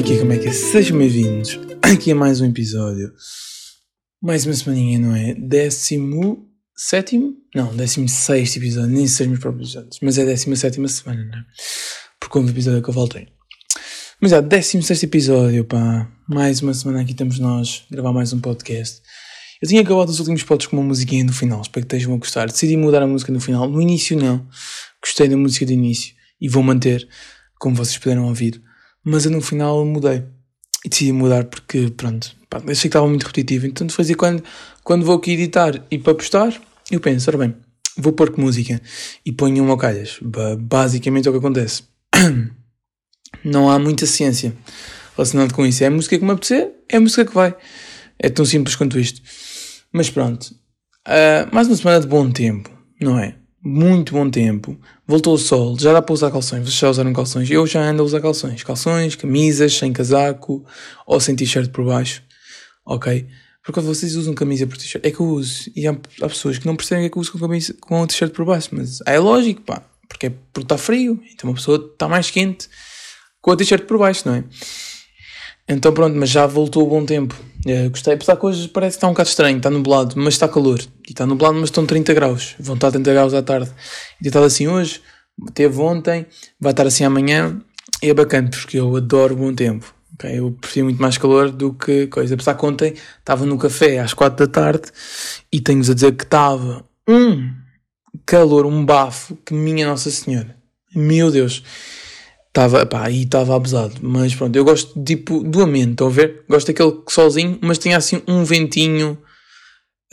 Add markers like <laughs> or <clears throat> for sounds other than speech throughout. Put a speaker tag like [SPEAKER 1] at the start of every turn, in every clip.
[SPEAKER 1] é que é, como é que é? Sejam bem-vindos aqui a mais um episódio. Mais uma semaninha, não é? Décimo sétimo? Não, décimo sexto episódio, nem sei meus próprios anos, mas é décima sétima semana, não é? Por conta do episódio que eu voltei. Mas é, décimo sexto episódio, pá. Mais uma semana aqui estamos nós, a gravar mais um podcast. Eu tinha acabado os últimos pods com uma musiquinha no final, espero que estejam a gostar. Decidi mudar a música no final. No início não. Gostei da música do início e vou manter, como vocês puderam ouvir mas eu no final mudei. E decidi mudar porque, pronto, pá, achei que estava muito repetitivo. Então fazia quando, quando vou aqui editar e para postar, eu penso, ora bem, vou pôr que música e ponho uma calhas. Basicamente é o que acontece. <clears throat> Não há muita ciência relacionada com isso. É a música que me apetecer, é a música que vai. É tão simples quanto isto. Mas pronto. Uh, mais uma semana de bom tempo, não é? Muito bom tempo, voltou o sol, já dá para usar calções, vocês já usaram calções, eu já ando a usar calções, calções, camisas, sem casaco, ou sem t-shirt por baixo, ok? Porque vocês usam camisa por t-shirt, é que eu uso, e há, há, pessoas que não percebem que eu uso com, camisa, com o t-shirt por baixo, mas é lógico, pá, porque é porque está frio, então uma pessoa está mais quente com o t-shirt por baixo, não é? Então pronto, mas já voltou o bom tempo. É, gostei, apesar que hoje parece que está um bocado estranho, está nublado, mas está calor. E está nublado, mas estão 30 graus. Vão estar 30 graus à tarde. E estava assim hoje, teve ontem, vai estar assim amanhã. E é bacana, porque eu adoro bom tempo. Okay? Eu prefiro muito mais calor do que coisa. Apesar que ontem estava no café às 4 da tarde e tenho-vos a dizer que estava um calor, um bafo, que minha Nossa Senhora. Meu Deus. Estava, pá, aí estava abusado. Mas pronto, eu gosto tipo do ambiente, estão a ver? Gosto daquele solzinho, mas tinha assim um ventinho.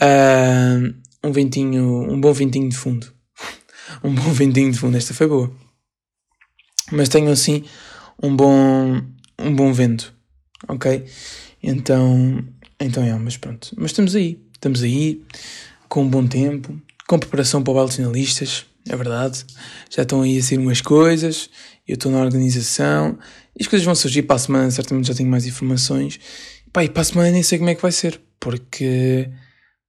[SPEAKER 1] Uh, um ventinho. Um bom ventinho de fundo. <laughs> um bom ventinho de fundo. Esta foi boa. Mas tenho assim um bom. Um bom vento. Ok? Então. Então é, mas pronto. Mas estamos aí. Estamos aí. Com um bom tempo. Com preparação para os finalistas. É verdade. Já estão aí a sair umas coisas eu estou na organização, e as coisas vão surgir para a semana, certamente já tenho mais informações. Pá, e para a semana nem sei como é que vai ser, porque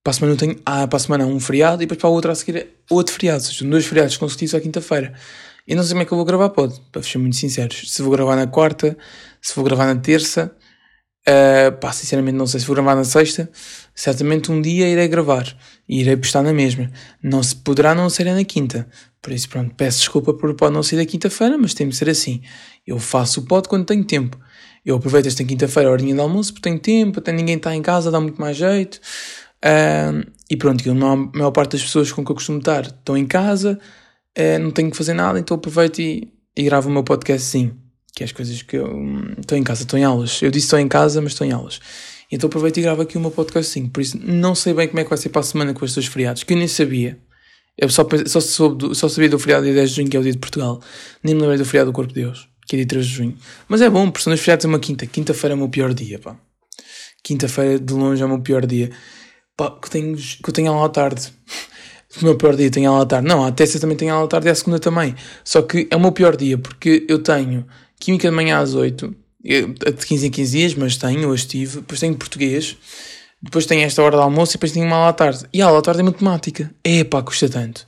[SPEAKER 1] para a semana eu tenho, ah, para a semana um feriado e depois para a outra a seguir outro feriado, ou seja, dois feriados consecutivos à quinta-feira. E não sei como é que eu vou gravar, pode, para ser muito sinceros. Se vou gravar na quarta, se vou gravar na terça, uh, pá, sinceramente não sei se vou gravar na sexta, certamente um dia irei gravar e irei postar na mesma. Não se poderá não ser na quinta, por isso, pronto, peço desculpa por pode não ser da quinta-feira, mas tem de ser assim. Eu faço o pod quando tenho tempo. Eu aproveito esta quinta-feira, a horinha de almoço, porque tenho tempo, até ninguém está em casa, dá muito mais jeito. Uh, e pronto, eu, a maior parte das pessoas com que eu costumo estar estão em casa, uh, não tenho que fazer nada, então aproveito e, e gravo o meu podcast sim. Que é as coisas que eu estou em casa, estou em aulas. Eu disse estou em casa, mas estou em aulas. Então aproveito e gravo aqui o meu podcast sim. Por isso não sei bem como é que vai ser para a semana com estes feriados, que eu nem sabia. Eu só, só, soube, só sabia do feriado dia 10 de junho, que é o dia de Portugal. Nem me lembrei do feriado do Corpo de Deus, que é dia 3 de junho. Mas é bom, porque são os feriados é uma quinta. Quinta-feira é o meu pior dia, pá. Quinta-feira de longe é o meu pior dia. Pá, que tenho, que eu tenho aula à tarde. <laughs> O meu pior dia tenho aula à tarde. Não, a terça também tenho aula à tarde e a segunda também. Só que é o meu pior dia, porque eu tenho Química de manhã às 8, de 15 em 15 dias, mas tenho, hoje tive. Depois tenho Português depois tem esta hora de almoço e depois tem uma aula à tarde. E a aula à tarde é matemática. É pá, custa tanto.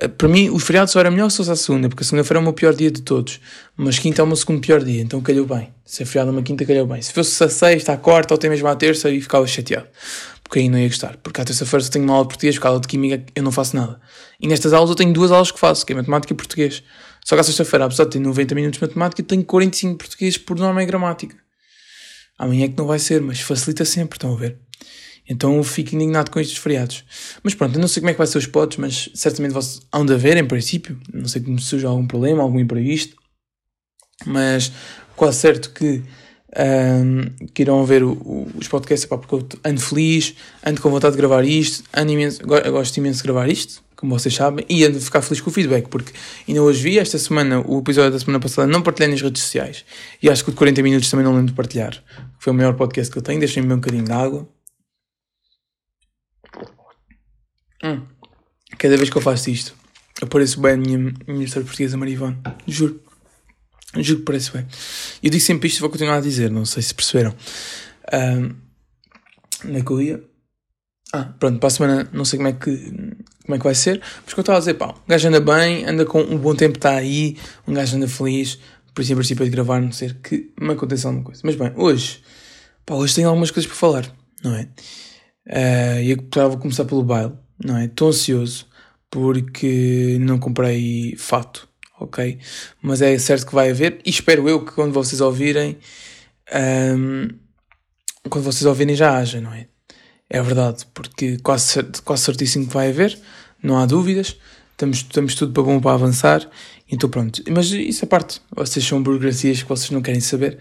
[SPEAKER 1] Eh, para mim, o feriado só era melhor se fosse a segunda, porque a segunda-feira é o meu pior dia de todos. Mas quinta é o meu segundo pior dia, então calhou bem. Se é feriado uma quinta, calhou bem. Se fosse a sexta, a quarta ou até mesmo a terça, aí ficava chateado. Porque aí não ia gostar. Porque à terça-feira só tenho uma aula de português, porque a aula de química eu não faço nada. E nestas aulas eu tenho duas aulas que faço, que é matemática e português. Só que à sexta-feira, apesar de ter 90 minutos de matemática, tenho 45 de português por norma e gramática. Amanhã é que não vai ser, mas facilita sempre, estão a ver? Então fico indignado com estes feriados. Mas pronto, eu não sei como é que vai ser os potes, mas certamente vocês hão de haver, em princípio. Não sei como surge algum problema, algum imprevisto. Mas quase certo que, um, que irão ver os podcasts, pá, porque eu ando feliz, ando com vontade de gravar isto, ando imenso, gosto imenso de gravar isto, como vocês sabem, e ando de ficar feliz com o feedback, porque ainda hoje vi esta semana, o episódio da semana passada, não partilhei nas redes sociais. E acho que o de 40 minutos também não lembro de partilhar. Foi o maior podcast que eu tenho, deixem-me um bocadinho de água. Hum. Cada vez que eu faço isto, apareço bem a minha ministra portuguesa Marivone. Juro. Juro que parece bem. Eu digo sempre isto e vou continuar a dizer, não sei se perceberam. Um, onde é eu? Ah, pronto, para a semana não sei como é que, como é que vai ser, mas que eu estava a dizer, pá, um gajo anda bem, anda com um bom tempo, está aí, um gajo anda feliz, Por isso, em princípio, é de gravar, não ser que me aconteça alguma coisa. Mas bem, hoje, pá, hoje tenho algumas coisas para falar, não é? Uh, eu vou começar pelo baile, não é? Estou ansioso porque não comprei fato, ok? Mas é certo que vai haver, e espero eu que quando vocês ouvirem, um, quando vocês ouvirem já haja, não é? É verdade, porque quase, quase certíssimo que vai haver, não há dúvidas, estamos, estamos tudo para bom para avançar, então pronto. Mas isso é parte, vocês são burocracias que vocês não querem saber.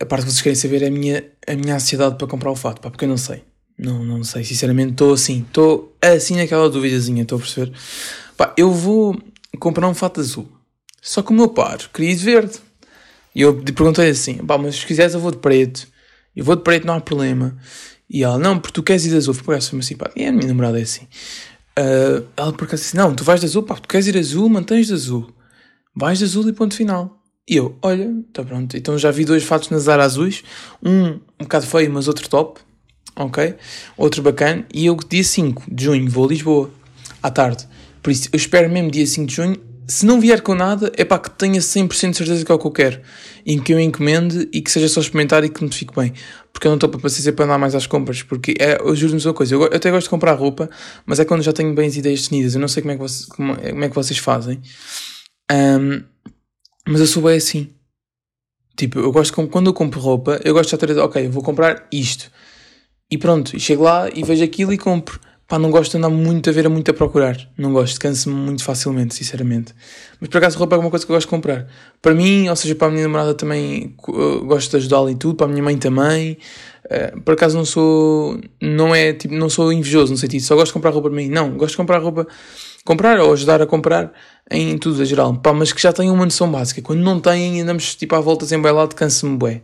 [SPEAKER 1] A parte que vocês querem saber é a minha, a minha ansiedade para comprar o fato, pá, porque eu não sei. Não, não sei, sinceramente, estou assim, estou assim naquela duvidazinha, estou a perceber. Pá, eu vou comprar um fato azul, só que o meu par queria de verde. E eu perguntei assim, pá, mas se quiseres eu vou de preto. Eu vou de preto, não há problema. E ela, não, porque tu queres ir de azul. Por acaso foi assim, pá, e a minha namorada é assim. Uh, ela disse, não, tu vais de azul, pá, tu queres ir azul, mantens de azul. Vais de azul e ponto final. E eu, olha, tá pronto. Então já vi dois fatos na Zara azuis. Um um bocado feio, mas outro top ok? Outro bacana. E eu, dia 5 de junho, vou a Lisboa, à tarde. Por isso, eu espero mesmo dia 5 de junho. Se não vier com nada, é para que tenha 100% de certeza que é o que eu quero. E que eu encomende e que seja só experimentar e que me fique bem. Porque eu não estou para paciência para andar mais às compras. Porque é, eu juro-me uma coisa, eu, eu, até gosto de comprar roupa, mas é quando já tenho bem as ideias definidas. Eu não sei como é que, você, como, como é que vocês fazem. Um, mas eu sou bem assim. Tipo, eu gosto, quando eu compro roupa, eu gosto de a dizer, ok, vou comprar isto. E pronto, e chego lá e vejo aquilo e compro. Pá, não gosto de andar muito a ver, a muito a procurar. Não gosto, canso-me muito facilmente, sinceramente. Mas por acaso roupa é uma coisa que eu gosto de comprar. Para mim, ou seja, para a minha namorada também gosto de ajudá-la e tudo, para a minha mãe também. Uh, por acaso não sou, não é, tipo, não sou invejoso no sentido, só gosto de comprar roupa para mim. Não, gosto de comprar roupa, comprar ou ajudar a comprar em tudo, a geral. Pá, mas que já tenham uma noção básica. Quando não têm, andamos tipo à volta sem bailado, cansa-me bué.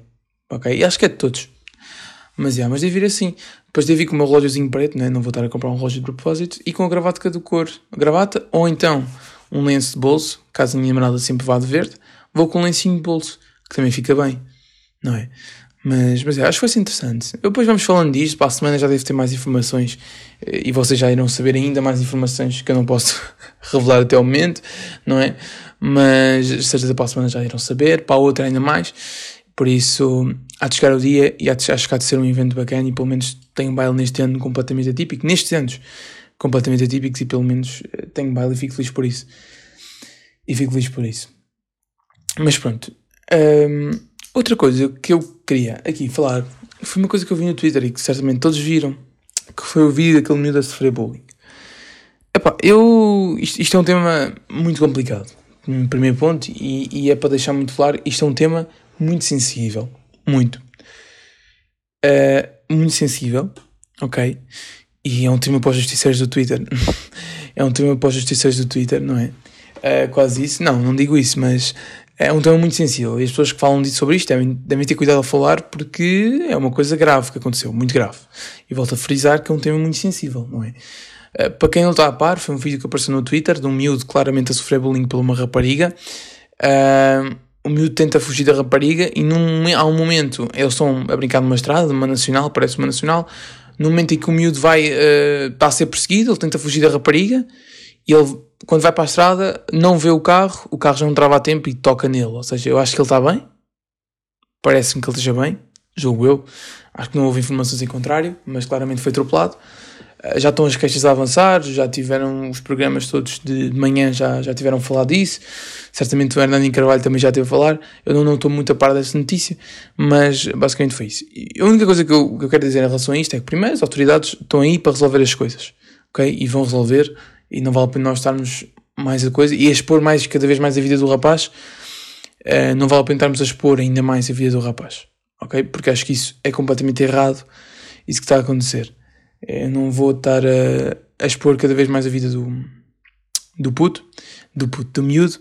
[SPEAKER 1] Ok? E acho que é de todos. Mas, yeah, mas devo ir assim. Depois devo ir com o meu relógiozinho preto, né? não vou estar a comprar um relógio de propósito, e com a gravata de cor. Gravata, ou então um lenço de bolso, caso a minha namorada sempre vá de verde, vou com um lencinho de bolso, que também fica bem, não é? Mas, mas é, acho que ser interessante. Depois vamos falando disto, para a semana já devo ter mais informações e vocês já irão saber ainda mais informações que eu não posso <laughs> revelar até o momento, não é? Mas certeza para a semana já irão saber, para a outra ainda mais. Por isso, há de chegar o dia e há de, há de ser um evento bacana e pelo menos tenho baile neste ano completamente atípico. Nestes anos, completamente atípicos e pelo menos eh, tenho baile e fico feliz por isso. E fico feliz por isso. Mas pronto. Um, outra coisa que eu queria aqui falar foi uma coisa que eu vi no Twitter e que certamente todos viram, que foi o vídeo daquele miúdo a sofrer bullying. Epá, eu, isto, isto é um tema muito complicado, primeiro ponto, e, e é para deixar muito claro, isto é um tema muito sensível. Muito. Uh, muito sensível, ok? E é um tema para os justiceiros do Twitter. <laughs> é um tema para os justiceiros do Twitter, não é? Uh, quase isso. Não, não digo isso, mas é um tema muito sensível. E as pessoas que falam disso sobre isto devem, devem ter cuidado a falar porque é uma coisa grave que aconteceu, muito grave. E volto a frisar que é um tema muito sensível, não é? Uh, para quem não está a par, foi um vídeo que apareceu no Twitter de um miúdo claramente a sofrer bullying por uma rapariga. Uh, o miúdo tenta fugir da rapariga e num, há um momento, eles estão a brincar numa estrada, numa nacional, parece uma nacional, no momento em que o miúdo vai, uh, está a ser perseguido, ele tenta fugir da rapariga e ele, quando vai para a estrada, não vê o carro, o carro já não trava a tempo e toca nele. Ou seja, eu acho que ele está bem, parece-me que ele esteja bem, julgo eu. Acho que não houve informações em contrário, mas claramente foi atropelado. Eh, já estão as queixas a avançar, já tiveram os programas todos de manhã, já, já tiveram falado disso. Certamente o Hernani Carvalho também já teve a falar. Eu não, não estou muito a par dessa notícia, mas basicamente foi isso. E a única coisa que eu, que eu quero dizer em relação a isto é que, primeiro, as autoridades estão aí para resolver as coisas, ok? E vão resolver, e não vale a pena nós estarmos mais a coisa e a expor mais, cada vez mais a vida do rapaz. Uh, não vale a pena estarmos a expor ainda mais a vida do rapaz, ok? Porque acho que isso é completamente errado, isso que está a acontecer. Eu não vou estar a, a expor cada vez mais a vida do, do puto, do puto, do miúdo.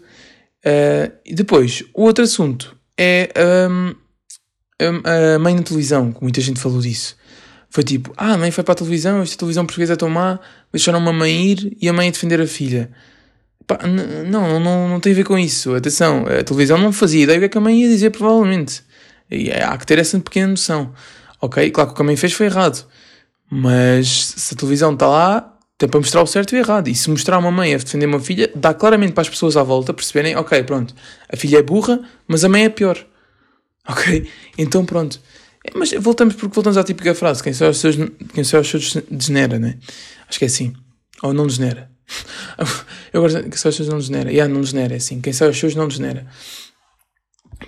[SPEAKER 1] Uh, e depois, o outro assunto é um, a mãe na televisão, que muita gente falou disso. Foi tipo, ah, a mãe foi para a televisão, esta televisão portuguesa é tão má, deixaram uma mãe ir e a mãe a defender a filha. Pá, não, não, não tem a ver com isso. Atenção, a televisão não fazia ideia do é que a mãe ia dizer, provavelmente. E há que ter essa pequena noção. Ok, claro que o que a mãe fez foi errado. Mas se a televisão está lá, Tem para mostrar o certo e o errado. E se mostrar uma mãe a defender uma filha, dá claramente para as pessoas à volta perceberem, ok, pronto, a filha é burra, mas a mãe é pior. <laughs> Ok? Então pronto. É, mas voltamos porque voltamos à típica frase: quem só os seus, quem só os seus degenera, né? Acho que é assim. Ou não degenera. <laughs> Eu gosto quem só os seus não degenera. Yeah, não degenera, é assim. Quem só os seus não degenera.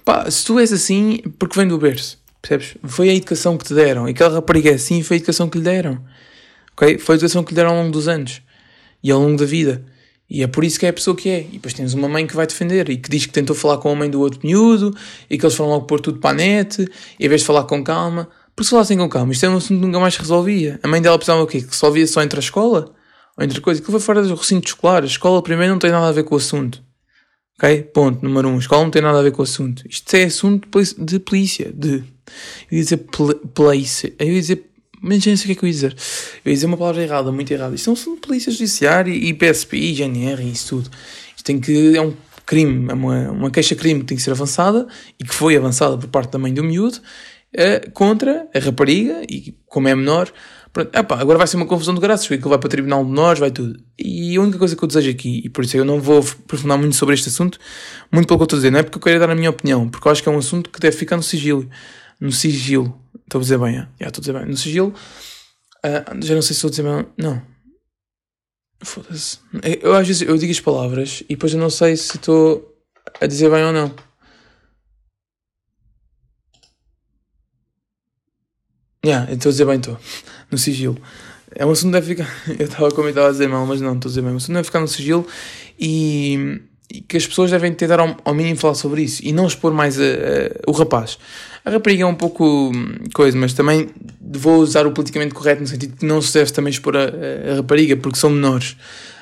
[SPEAKER 1] Pá, se tu és assim, porque vem do berço. Percebes? Foi a educação que te deram. E aquela rapariga é assim, foi a educação que lhe deram. Ok? Foi a educação que lhe deram ao longo dos anos. E ao longo da vida. E é por isso que é a pessoa que é. E depois tens uma mãe que vai defender e que diz que tentou falar com a mãe do outro miúdo e que eles foram logo pôr tudo para a net e em vez de falar com calma. Porque se falassem com calma, isto é um assunto que nunca mais resolvia. A mãe dela precisava o quê? Que resolvia só entre a escola? Ou entre coisas? Aquilo foi fora do recinto escolar. A escola primeiro não tem nada a ver com o assunto. Ok? Ponto. Número um. Escola não tem nada a ver com o assunto. Isto é assunto de polícia. De. Eu ia dizer polícia. Eu ia dizer mas já não sei o que é que eu ia dizer. Eu ia dizer uma palavra errada, muito errada. Isto são polícia judiciária e PSP e GNR e isso tudo. Isto tem que. É um crime, é uma, uma queixa-crime que tem que ser avançada e que foi avançada por parte da mãe do miúdo uh, contra a rapariga e, como é menor. Pronto, epá, agora vai ser uma confusão de graças, porque ele vai para o tribunal de menores, vai tudo. E a única coisa que eu desejo aqui, e por isso eu não vou aprofundar muito sobre este assunto, muito pelo que eu estou a dizer, não é porque eu quero dar a minha opinião, porque eu acho que é um assunto que deve ficar no sigilo. No sigilo Estou a dizer bem, é? Já, estou a dizer bem. No sigilo, uh, já não sei se estou a dizer bem. Não. Foda-se. Eu às vezes eu digo as palavras e depois eu não sei se estou a dizer bem ou não. Yeah, estou a dizer bem, estou. No sigilo. É um assunto que deve ficar. <laughs> Eu estava eu estava a dizer mal, mas não, estou a dizer bem. Um assunto deve ficar no sigilo e, e que as pessoas devem tentar ao, ao mínimo falar sobre isso e não expor mais a, a, o rapaz. A rapariga é um pouco hum, coisa, mas também vou usar o politicamente correto no sentido que não se deve também expor a, a rapariga porque são menores.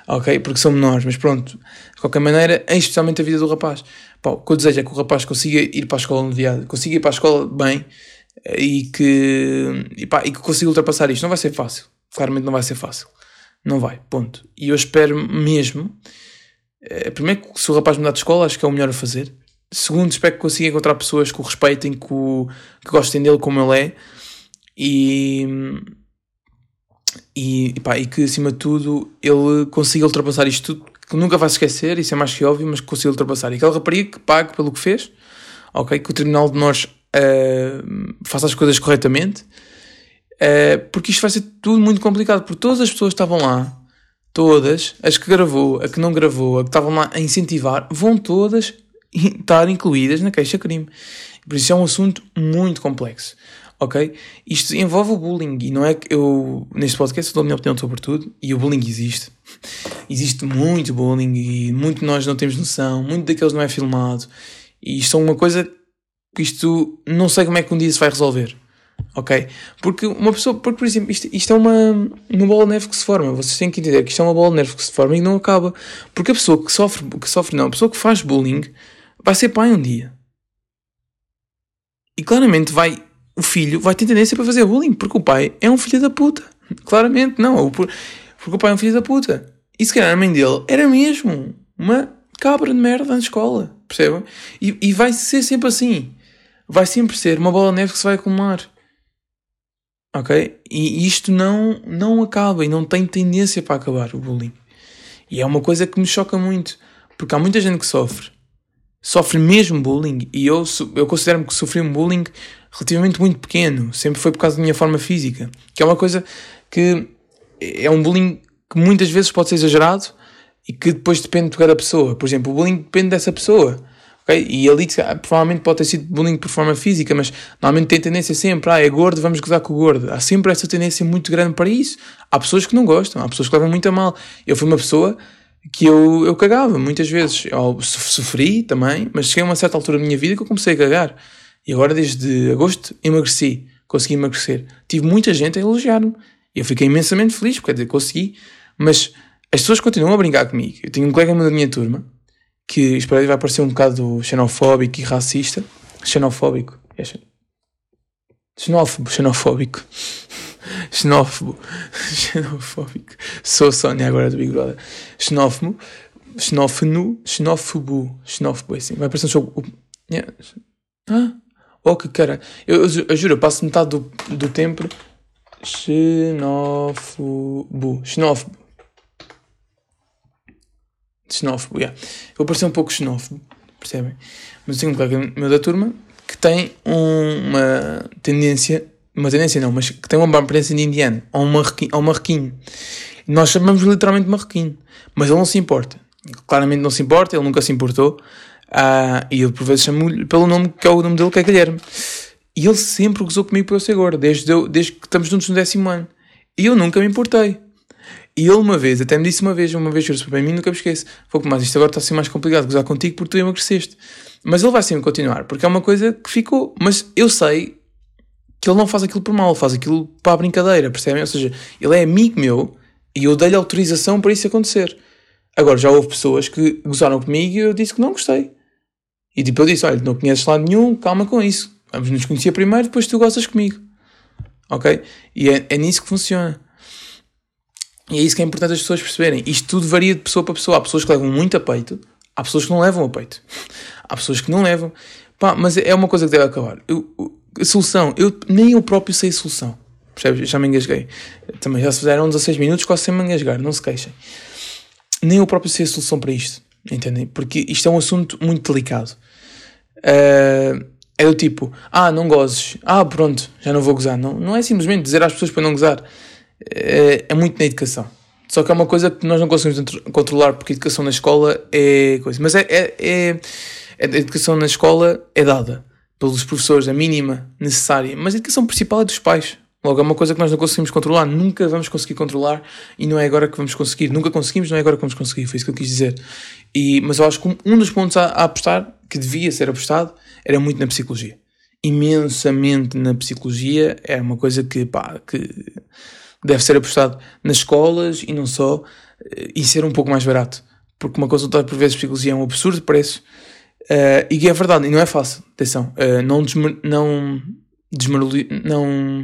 [SPEAKER 1] Ok? Porque são menores, mas pronto. De qualquer maneira, é especialmente a vida do rapaz. Pá, o que eu desejo é que o rapaz consiga ir para a escola no dia, consiga ir para a escola bem e que, e, pá, e que consiga ultrapassar isto. Não vai ser fácil. Claramente não vai ser fácil. Não vai, ponto. E eu espero mesmo. Eh, primeiro, se o rapaz mudar de escola, acho que é o melhor a fazer. Segundo, espero que consiga encontrar pessoas que o respeitem, que, o, que gostem dele como ele é e, e, pá, e que acima de tudo ele consiga ultrapassar isto tudo, que nunca vai esquecer, isso é mais que óbvio, mas que consiga ultrapassar. E aquela rapariga que pague pelo que fez, ok? Que o Tribunal de nós uh, faça as coisas corretamente, uh, porque isto vai ser tudo muito complicado, porque todas as pessoas que estavam lá, todas, as que gravou, a que não gravou, a que estavam lá a incentivar, vão todas <laughs> estar incluídas na queixa-crime. Por isso é um assunto muito complexo, ok? Isto envolve o bullying e não é que eu, neste podcast, dou a minha opinião sobre tudo e o bullying existe. Existe muito bullying e muito nós não temos noção, muito daqueles não é filmado e isto é uma coisa isto não sei como é que um dia se vai resolver. Ok? Porque uma pessoa, porque por exemplo, isto, isto é uma, uma bola de neve que se forma. Vocês têm que entender que isto é uma bola de neve que se forma e não acaba. Porque a pessoa que sofre, que sofre não, a pessoa que faz bullying vai ser pai um dia. E claramente vai, o filho vai ter tendência para fazer bullying, porque o pai é um filho da puta. Claramente não, porque o pai é um filho da puta. E se calhar a mãe dele era mesmo uma cabra de merda na escola, percebem? E, e vai ser sempre assim. Vai sempre ser uma bola de neve que se vai acumular. Ok? E isto não, não acaba e não tem tendência para acabar o bullying. E é uma coisa que me choca muito, porque há muita gente que sofre sofre mesmo bullying e eu, eu considero-me que sofri um bullying relativamente muito pequeno, sempre foi por causa da minha forma física, que é uma coisa que é um bullying que muitas vezes pode ser exagerado e que depois depende de cada pessoa. Por exemplo, o bullying depende dessa pessoa. Okay? E ali provavelmente pode ter sido bullying por forma física, mas normalmente tem tendência sempre, ah, é gordo, vamos gozar com o gordo. Há sempre essa tendência muito grande para isso. Há pessoas que não gostam, há pessoas que levam muito a mal. Eu fui uma pessoa que eu, eu cagava muitas vezes. Eu sofri também, mas cheguei a uma certa altura da minha vida que eu comecei a cagar. E agora, desde agosto, emagreci. Consegui emagrecer. Tive muita gente a elogiar-me. Eu fiquei imensamente feliz, porque quer dizer, consegui. Mas as pessoas continuam a brincar comigo. Eu tenho um colega da minha turma que, espero que vai parecer um bocado xenofóbico e racista. Xenofóbico. É xenófobo, xenofóbico. <laughs> xenófobo, <laughs> xenofóbico. Sou Sónia agora do Big Brother. Xenófobo, xenófono, xenófobo, xenófobo, é assim. Vai parecer um jogo. Yeah. Ah, oh que cara. Eu, eu, eu, juro, eu passo metade do, do tempo xenófobo, xenófobo. Xenófobo, yeah. Eu vou parecer um pouco xenófobo, percebem? Mas tenho um colega meu da turma que tem uma tendência, uma tendência não, mas que tem uma aparência de indiano, ou um marroquino. Ou marroquino. Nós chamamos literalmente marroquino, mas ele não se importa. Claramente não se importa, ele nunca se importou. Uh, e eu por vezes chamo-lhe pelo nome que é o nome dele, que é Guilherme. E ele sempre gozou comigo por eu ser gordo, desde, desde que estamos juntos no décimo ano. E eu nunca me importei. E ele uma vez, até me disse uma vez, uma vez juro para mim, nunca me esqueço. Foi mas isto agora está a ser mais complicado gozar contigo porque tu emagreceste. Mas ele vai sempre continuar, porque é uma coisa que ficou. Mas eu sei que ele não faz aquilo por mal, ele faz aquilo para a brincadeira, percebem? Ou seja, ele é amigo meu e eu dei-lhe autorização para isso acontecer. Agora, já houve pessoas que gozaram comigo e eu disse que não gostei. E tipo, eu disse: olha, não conheces lado nenhum, calma com isso. Vamos nos conhecer primeiro, depois tu gostas comigo. Ok? E é, é nisso que funciona. E é isso que é importante as pessoas perceberem. Isto tudo varia de pessoa para pessoa. Há pessoas que levam muito a peito, há pessoas que não levam a peito. Há pessoas que não levam. Pá, mas é uma coisa que deve acabar. Eu, a solução, eu, nem eu próprio sei a solução. Percebes? Já me engasguei. Também já se fizeram 16 minutos quase sem me engasgar, não se queixem. Nem eu próprio sei a solução para isto. Entendem? Porque isto é um assunto muito delicado. Uh, é do tipo, ah, não gozes, ah, pronto, já não vou gozar. Não, não é simplesmente dizer às pessoas para não gozar. É, é muito na educação. Só que é uma coisa que nós não conseguimos controlar porque a educação na escola é coisa. Mas é, é, é, a educação na escola é dada pelos professores, a mínima necessária. Mas a educação principal é dos pais. Logo, é uma coisa que nós não conseguimos controlar, nunca vamos conseguir controlar e não é agora que vamos conseguir. Nunca conseguimos, não é agora que vamos conseguir. Foi isso que eu quis dizer. E, mas eu acho que um dos pontos a, a apostar, que devia ser apostado, era muito na psicologia. Imensamente na psicologia. É uma coisa que, pá, que deve ser apostado nas escolas e não só, eh, e ser um pouco mais barato. Porque uma consulta por vezes de psicologia é um absurdo preço. Uh, e é verdade, e não é fácil. Atenção, uh, não, desmer, não, não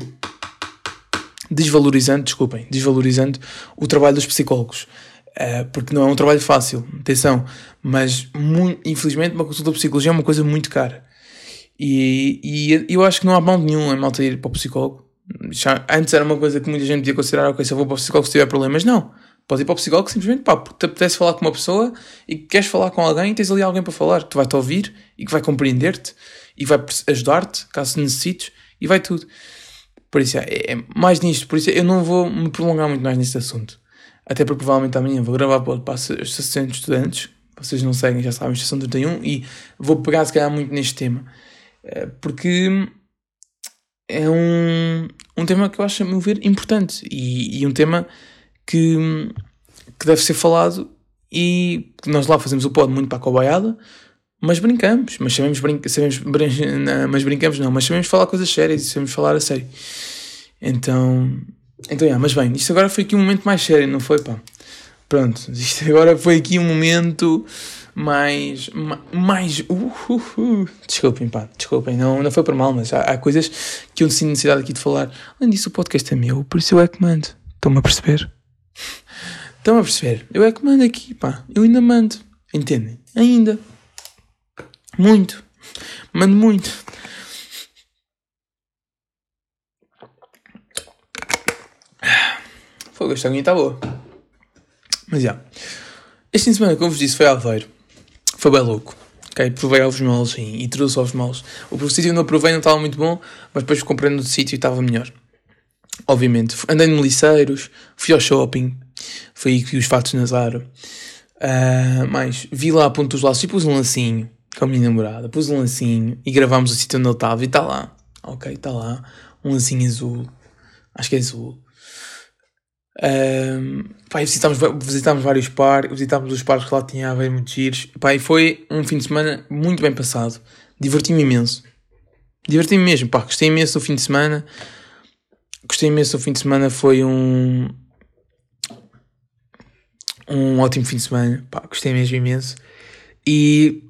[SPEAKER 1] desvalorizando, desculpem, desvalorizando o trabalho dos psicólogos. Uh, porque não é um trabalho fácil, atenção, mas infelizmente uma consulta de psicologia é uma coisa muito cara. E, e eu acho que não há mal nenhum em malta ir para o psicólogo. Já, antes era uma coisa que muita gente podia considerar, ok, eu vou para o psicólogo se tiver problemas, não. Podes ir para o psicólogo simplesmente pá, porque te apetece falar com uma pessoa e queres falar com alguém e tens ali alguém para falar, que vai te ouvir e que vai compreender-te e vai ajudar-te caso necessites e vai tudo. Por isso, é, é, mais nisto. Por isso, eu não vou me prolongar muito mais neste assunto. Até porque provavelmente amanhã vou gravar para os 600 estudantes. Vocês não seguem, já sabem, estação 31. E vou pegar, se calhar, muito neste tema. Eh, porque é um, um tema que eu acho, a meu ver, importante. E, e um tema que, que deve ser falado. E nós lá fazemos o pod muito para a cobaiada mas brincamos, mas sabemos, brin sabemos brin não, mas brincamos não, mas sabemos falar coisas sérias e sabemos falar a sério. Então, então, yeah, mas bem, isto agora foi aqui um momento mais sério, não foi, pá? Pronto, <laughs> isto agora foi aqui um momento mais, mais, uh, uh, uh. desculpem, pá, desculpem, não, não foi por mal, mas há, há coisas que eu sinto necessidade aqui de falar. Além disso, o podcast é meu, por isso eu é que mando. Estão-me a perceber? Estão a perceber? Eu é que mando aqui, pá, eu ainda mando, entendem? Ainda. Muito. Mando muito. Fogo, esta aguinha está boa. Mas já. Este fim de semana, como vos disse, foi Aveiro. Foi bem louco. Ok, provei ovos moles sim, e trouxe ovos moles. O sítio onde eu provei não estava muito bom, mas depois comprei no sítio e estava melhor. Obviamente. Andei no Liceiros, fui ao shopping, fui aí que os fatos Nazaro. Uh, mas vi lá a ponto dos laços e pus um lancinho com a minha namorada, pus um lancinho e gravámos o sítio onde ele estava e está lá. Ok, está lá. Um lancinho azul. Acho que é azul. Um, pá, visitámos, visitámos vários parques, visitámos os parques que lá tinha a ver muitos giros. Pá, e foi um fim de semana muito bem passado. Diverti-me imenso. Diverti-me mesmo, pá, gostei imenso do fim de semana. Gostei imenso do fim de semana, foi um. Um ótimo fim de semana, pá, gostei mesmo imenso. E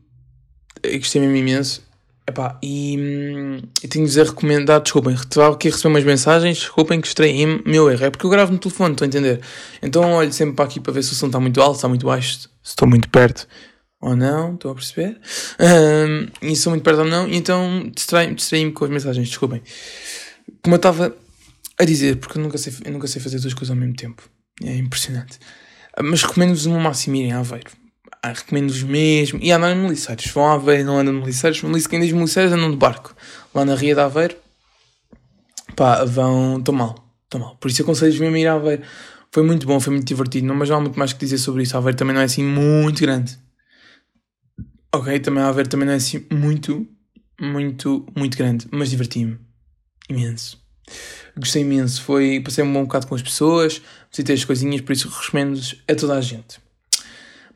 [SPEAKER 1] gostei mesmo imenso. Epá, e, hum, e tenho de dizer recomendado, desculpem, estava aqui a receber umas mensagens, desculpem que estranhei meu erro, é porque eu gravo no telefone, estou a entender? Então olho sempre para aqui para ver se o som está muito alto, está muito baixo, se estou muito perto ou não, estou a perceber, um, e se estou muito perto ou não, então distraí-me distraí com as mensagens, desculpem. Como eu estava a dizer, porque eu nunca sei, eu nunca sei fazer duas coisas ao mesmo tempo, é impressionante. Mas recomendo-vos no máximo irem a Aveiro. Recomendo-vos mesmo. E andam em Liceiros. Vão a Aveiro, não andam em Liceiros. Quem diz Liceiros andam de barco. Lá na Ria de Aveiro, pá, vão. Estou mal. Estou mal. Por isso aconselho-vos mesmo a ir a Aveiro. Foi muito bom, foi muito divertido. Não, mas não há muito mais que dizer sobre isso. A Aveiro também não é assim muito grande. Ok, também a Aveiro também não é assim muito, muito, muito grande. Mas diverti-me. Imenso. Gostei imenso. Foi, passei um bom bocado com as pessoas, visitei as coisinhas, por isso recomendo a toda a gente.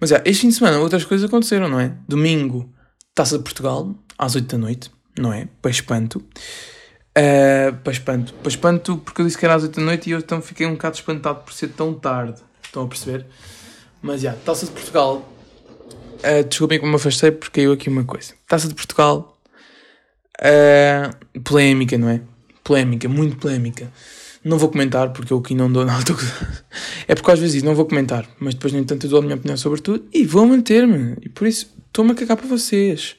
[SPEAKER 1] Mas é, este fim de semana outras coisas aconteceram, não é? Domingo, Taça de Portugal, às 8 da noite, não é? Para espanto. Uh, para espanto. Para espanto, porque eu disse que era às 8 da noite e eu então fiquei um bocado espantado por ser tão tarde. Estão a perceber? Mas já, Taça de Portugal. Uh, desculpem como me afastei porque caiu aqui uma coisa. Taça de Portugal. Uh, polémica, não é? Polémica, muito polémica. Não vou comentar porque eu aqui não dou <laughs> nada. é porque às vezes não vou comentar, mas depois, no entanto, eu dou a minha opinião sobre tudo e vou manter-me. E por isso, estou-me a cagar para vocês.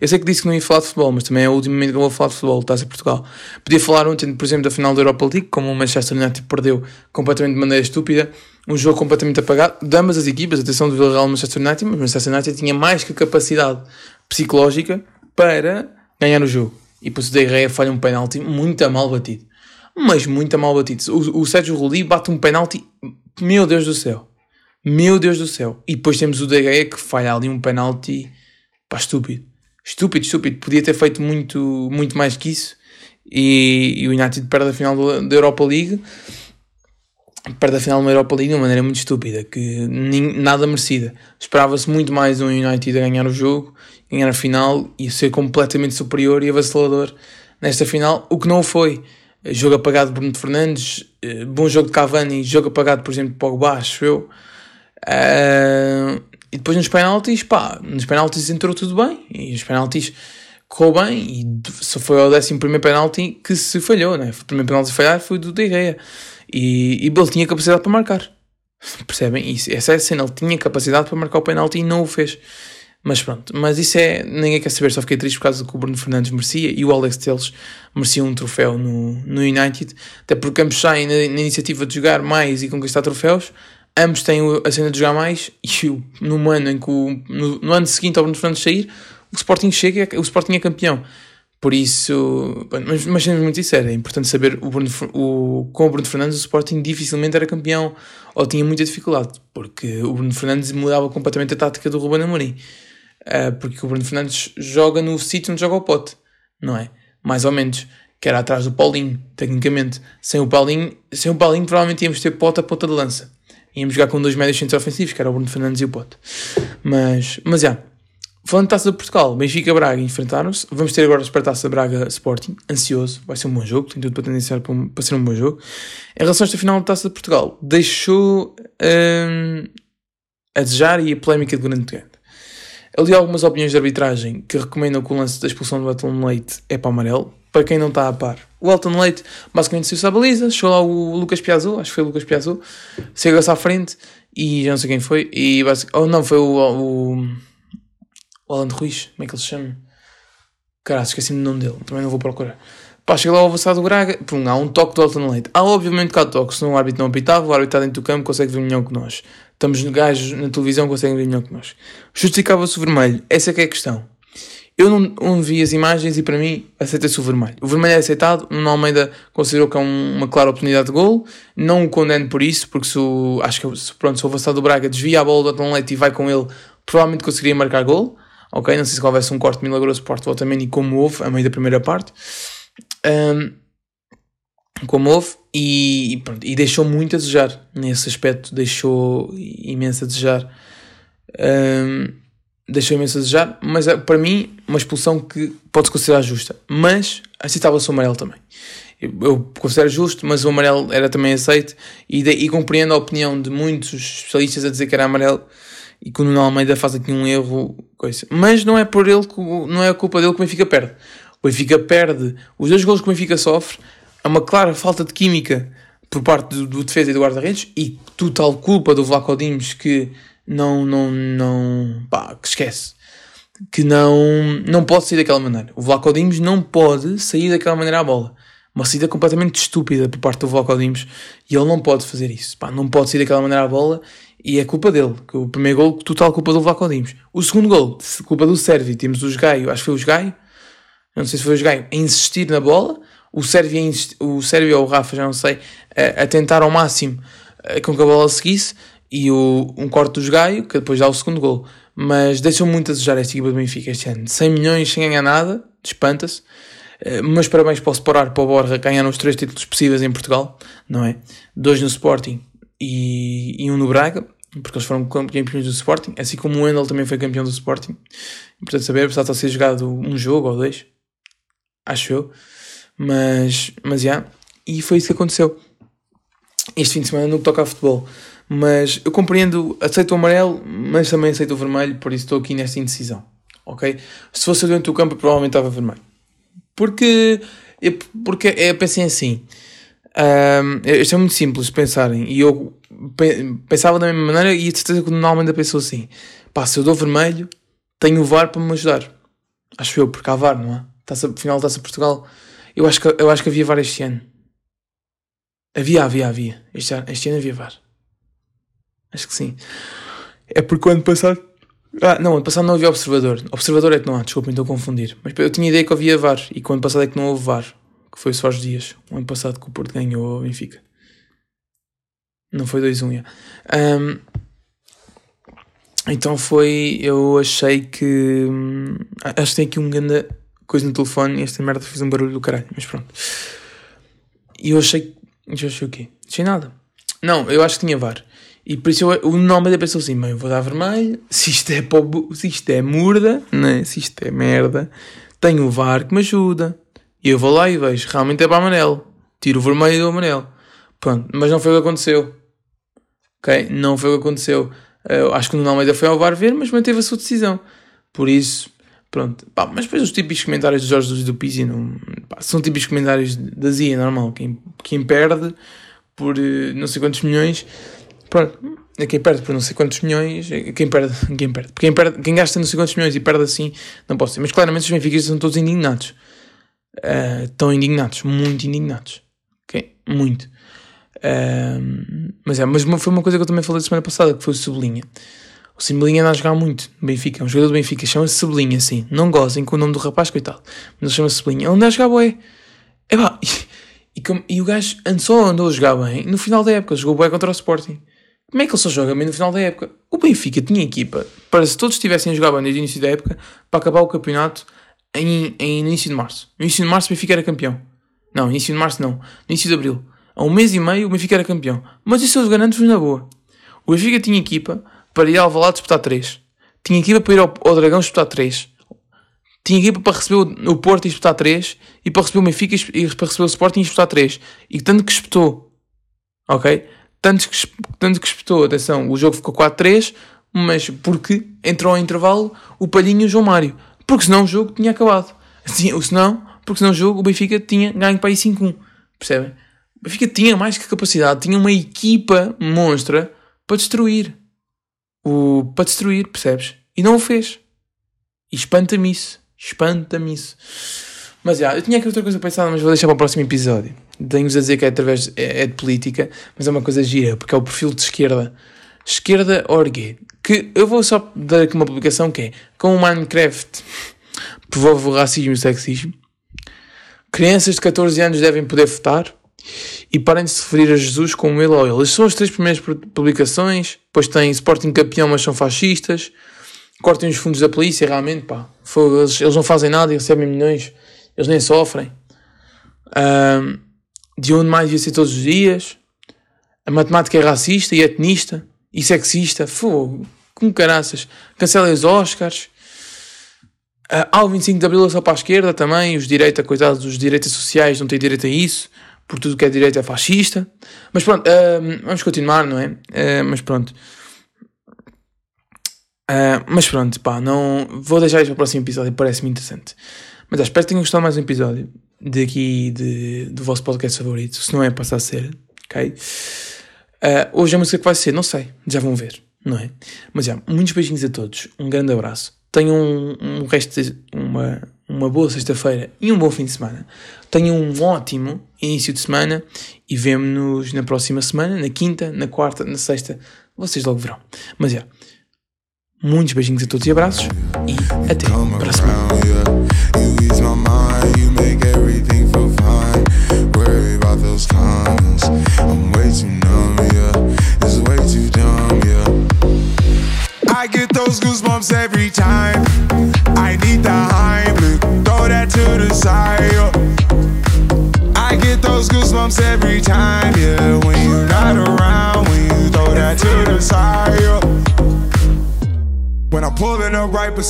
[SPEAKER 1] Eu sei que disse que não ia falar de futebol, mas também é o último momento que eu vou falar de futebol, está a ser Portugal. Podia falar ontem, por exemplo, da final da Europa League, como o Manchester United perdeu completamente de maneira estúpida, um jogo completamente apagado, de ambas as equipas, atenção do Villarreal e Manchester United, mas o Manchester United tinha mais que capacidade psicológica para ganhar o jogo. E depois o De Gea falha um penalti muito mal batido mas muito mal batido. O, o Sérgio Rulli bate um penalti, meu Deus do céu. Meu Deus do céu. E depois temos o Gea que falha ali um penalti, pá, estúpido. Estúpido, estúpido. Podia ter feito muito, muito mais que isso. E, e o United perde a final da Europa League. Perde a final da Europa League de uma maneira muito estúpida, que nem, nada merecida. Esperava-se muito mais um United a ganhar o jogo, ganhar a final e ser completamente superior e avassalador nesta final, o que não foi jogo apagado de Bruno Fernandes, eh, bom jogo de Cavani, jogo apagado, por exemplo, de Pogba, acho eu. Uh, e depois nos penaltis, pá, nos penaltis entrou tudo bem, e os penaltis correu bem, e só foi ao décimo primeiro penalti que se falhou, né? O primeiro penalti falhar foi do De e, e ele tinha capacidade para marcar, <laughs> percebem? Isso, essa é a cena, ele tinha capacidade para marcar o penalti e não o fez. Mas pronto, mas isso é. Ninguém quer saber, só fiquei triste por causa do que o Bruno Fernandes merecia e o Alex Telles merecia um troféu no, no United, até porque ambos saem na, na iniciativa de jogar mais e conquistar troféus, ambos têm a cena de jogar mais e no ano em que o, no, no, ano seguinte ao Bruno Fernandes sair, o Sporting chega o Sporting é campeão. Por isso, mas, mas sendo muito sincero, é importante saber o Bruno, o, com o Bruno Fernandes o Sporting dificilmente era campeão ou tinha muita dificuldade, porque o Bruno Fernandes mudava completamente a tática do Ruben Amorim. Uh, porque o Bruno Fernandes joga no sítio onde joga o pote, não é? Mais ou menos. Que era atrás do Paulinho, tecnicamente. Sem o Paulinho, sem o Paulinho provavelmente íamos ter pote a ponta de lança. Íamos jogar com dois médios centros ofensivos, que era o Bruno Fernandes e o Pote. Mas, mas já. Falando de Taça de Portugal, Benfica e Braga enfrentaram-se. Vamos ter agora a Taça Braga Sporting. Ansioso. Vai ser um bom jogo. Tem tudo para tendenciar para, um, para ser um bom jogo. Em relação a esta final da Taça de Portugal, deixou hum, a desejar e a polémica de grande. Eu li algumas opiniões de arbitragem que recomendam que o lance da expulsão do Elton Leite é para amarelo. Para quem não está a par, o Elton Leite basicamente saiu-se à baliza, chegou lá o Lucas Piazou, acho que foi o Lucas Piazou, chegou-se à frente e já não sei quem foi, e basicamente, oh não, foi o, o, o Alan Ruiz, como é que ele se chama? Caralho, esqueci-me do nome dele, também não vou procurar. Pá, chega lá o avançado do Braga, pum, há um toque do Elton Leite. Há obviamente há toque, se não o árbitro não apitava, o árbitro está dentro do campo, consegue ver melhor que nós. Estamos gajos na televisão, conseguem ver melhor que nós. Justificava-se o vermelho, essa é que é a questão. Eu não, não vi as imagens e para mim aceita-se o vermelho. O vermelho é aceitado, o Nuno Almeida considerou que é um, uma clara oportunidade de gol, não o condeno por isso, porque se o, acho que se, pronto, se o avançado do Braga desvia a bola do Leite e vai com ele, provavelmente conseguiria marcar gol. Ok, não sei se houvesse um corte milagroso por parte do Otamendi como houve a meio da primeira parte um, como houve, e, pronto, e deixou muito a desejar nesse aspecto, deixou imenso a desejar. Um, deixou imenso a desejar, mas é, para mim, uma expulsão que pode-se considerar justa, mas aceitava-se o amarelo também. Eu, eu, considero justo, mas o amarelo era também aceito e, de, e compreendo a opinião de muitos especialistas a dizer que era amarelo e que o Nuno Almeida faz aqui um erro, coisa. mas não é por ele que, não é a culpa dele que o Benfica perde. O Benfica perde os dois gols que o Benfica sofre. É uma clara falta de química por parte do, do defesa e do guarda-redes e total culpa do Vlaco Dimos que não, não, não, pá, que esquece. Que não, não pode sair daquela maneira. O Vlaco Dimos não pode sair daquela maneira à bola. Uma saída completamente estúpida por parte do Vlaco Dimos e ele não pode fazer isso. Pá, não pode sair daquela maneira a bola e é culpa dele. Que o primeiro gol, total culpa do Vlaco Dimos. O segundo gol, culpa do Sérvio. Temos os Gaio, acho que foi os Gaio, não sei se foi os Gaio, a insistir na bola. O Sérvio, o Sérvio ou o Rafa, já não sei, a, a tentar ao máximo a, com que a bola seguisse e o, um corte dos Gaio, que depois dá o segundo gol. Mas deixou muito a desejar esta equipa do Benfica este ano. 100 milhões sem ganhar nada, espanta-se. Eh, mas parabéns para o para o Borja, ganharam os três títulos possíveis em Portugal, não é? Dois no Sporting e, e um no Braga, porque eles foram campeões do Sporting, assim como o Wendel também foi campeão do Sporting. Portanto, saber, apesar de ser jogado um jogo ou dois, acho eu. Mas, mas já, yeah, e foi isso que aconteceu este fim de semana no que toca a futebol. Mas eu compreendo, aceito o amarelo, mas também aceito o vermelho, por isso estou aqui nesta indecisão. Ok? Se fosse dentro do campo, provavelmente estava vermelho. Porque, eu, porque eu pensei assim. Um, isto é muito simples pensarem. E eu pensava da mesma maneira e a certeza que normalmente pensou assim: pá, se eu dou vermelho, tenho o VAR para me ajudar. Acho eu, porque há VAR, não é? Taça, final da Taça Portugal. Eu acho, que, eu acho que havia VAR este ano. Havia, havia, havia. Este, este ano havia VAR. Acho que sim. É porque o ano passado ah, não, ano passado não havia observador. Observador é que não há, desculpa, estou a confundir. Mas eu tinha ideia que havia VAR e que o ano passado é que não houve VAR, que foi só os dias. O ano passado que o Porto ganhou o Benfica. Não foi 2-1, um, Então foi. Eu achei que. Hum, acho que tem aqui um grande coisa no telefone e esta merda fez um barulho do caralho, mas pronto. E eu achei. Eu achei o quê? Achei nada. Não, eu acho que tinha VAR. E por isso eu, o nome da pessoa assim, mãe, vou dar vermelho, se isto é, pobo, se isto é murda, né? se isto é merda, tenho o VAR que me ajuda. E eu vou lá e vejo, realmente é para amarelo. Tiro o vermelho do amarelo. Pronto, mas não foi o que aconteceu. Ok? Não foi o que aconteceu. Eu acho que o Nuno Almeida foi ao VAR ver, mas manteve a sua decisão. Por isso, pronto. Pá, mas depois os típicos comentários dos Jorge do Pizzi não, pá, são típicos comentários da Zia, normal. Quem, quem perde por eh, não sei quantos milhões Pronto, quem perde por não sei quantos milhões, quem perde, <laughs> quem perde, quem, perde, quem gasta não sei quantos milhões e perde assim, não posso ser. Mas claramente os benfiquistas estão todos indignados. Uh, estão indignados, muito indignados. Okay? Muito. Uh, mas é, mas foi uma coisa que eu também falei semana passada, que foi o Sublinha. O Sublinha anda a jogar muito no Benfica, é um jogador do Benfica, chama-se Sublinha, assim. Não gozem com o nome do rapaz, coitado. Mas ele chama-se Sublinha. Ele anda a jogar. É pá, <laughs> e, e, o gajo só andou a jogar bem no final da época, jogou bué contra o Sporting. Como é que ele só joga bem no final da época? O Benfica tinha equipa para se todos estivessem a jogar bem desde o início da época para acabar o campeonato em, em, no início de março. No início de março o Benfica era campeão. Não, início de março não. No início de abril. Há um mês e meio o Benfica era campeão. Mas isso eu os garanto-vos na boa. O Benfica tinha equipa para ir ao Alvalade disputar 3. Tinha equipa para ir ao, ao Dragão disputar 3. Tinha equipa para receber o, o Porto e disputar 3. E para receber o Benfica e para receber o Sporting e disputar 3. E tanto que espetou. Ok? Tanto que, tanto que espetou, atenção, o jogo ficou 4-3, mas porque entrou ao intervalo o Palhinho e o João Mário. Porque senão o jogo tinha acabado. Assim, senão, porque senão o jogo o Benfica tinha ganho para aí 5-1. Percebem? O Benfica tinha mais que capacidade, tinha uma equipa monstra para destruir. Para destruir, percebes? E não o fez. E espanta-me isso. Espanta-me isso. Mas já, eu tinha aqui outra coisa pensada, mas vou deixar para o próximo episódio. Tenho-vos a dizer que é através é, é, de política, mas é uma coisa gira, porque é o perfil de esquerda. Esquerda Orgue. Que eu vou só dar aqui uma publicação que é com o Minecraft <laughs> promove o racismo e o sexismo. Crianças de 14 anos devem poder votar e parem de se referir a Jesus como ele ou ele. Estas são as três primeiras publicações. Depois tem Sporting campeão, mas são fascistas. Cortem os fundos da polícia, realmente, pá. Eles, eles não fazem nada e recebem milhões. Eles nem sofrem. Um, de onde mais devia ser todos os dias. A matemática é racista e etnista e sexista. Fogo, com caraças. Cancelem os Oscars. Uh, ao 25 de Abril é só para a esquerda também. Os direitos, coitados dos direitos sociais, não têm direito a isso. Por tudo que é direito é fascista. Mas pronto, uh, vamos continuar, não é? Uh, mas pronto. Uh, mas pronto, pá, não. Vou deixar isto para o próximo episódio, parece-me interessante. Mas espero que tenham gostado mais um episódio daqui de, do vosso podcast favorito. Se não é, passa a ser, ok? Uh, hoje a música que vai ser, não sei, já vão ver, não é? Mas já, muitos beijinhos a todos, um grande abraço. Tenham um, um resto de uma, uma boa sexta-feira e um bom fim de semana. Tenham um ótimo início de semana e vemo-nos na próxima semana, na quinta, na quarta, na sexta. Vocês logo verão. Mas é. Muitos beijinhos a todos e abraços e até para a semana.
[SPEAKER 2] Goosebumps every time, yeah. When you're not around, when you throw that to the side. yeah. When I'm pulling up right beside.